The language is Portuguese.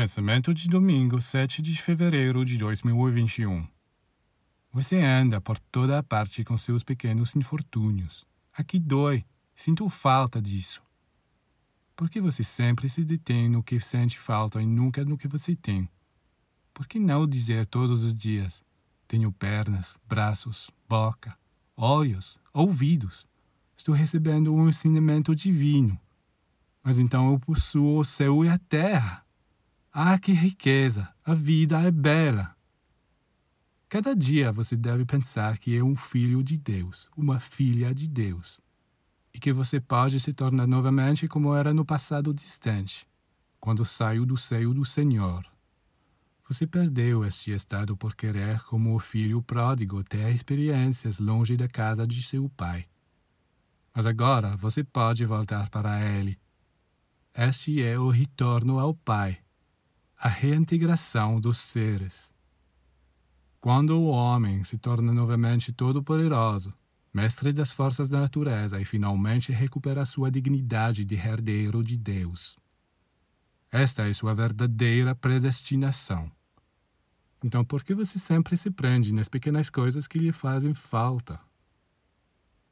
Pensamento de domingo, 7 de fevereiro de 2021. Você anda por toda a parte com seus pequenos infortúnios. Aqui dói. Sinto falta disso. Por que você sempre se detém no que sente falta e nunca no que você tem? Por que não dizer todos os dias: Tenho pernas, braços, boca, olhos, ouvidos. Estou recebendo um ensinamento divino. Mas então eu possuo o céu e a terra. Ah, que riqueza! A vida é bela. Cada dia você deve pensar que é um filho de Deus, uma filha de Deus, e que você pode se tornar novamente como era no passado distante, quando saiu do seio do Senhor. Você perdeu este estado por querer, como o filho pródigo, ter experiências longe da casa de seu pai. Mas agora você pode voltar para ele. Este é o retorno ao Pai a reintegração dos seres. Quando o homem se torna novamente todo-poderoso, mestre das forças da natureza e finalmente recupera sua dignidade de herdeiro de Deus. Esta é sua verdadeira predestinação. Então, por que você sempre se prende nas pequenas coisas que lhe fazem falta?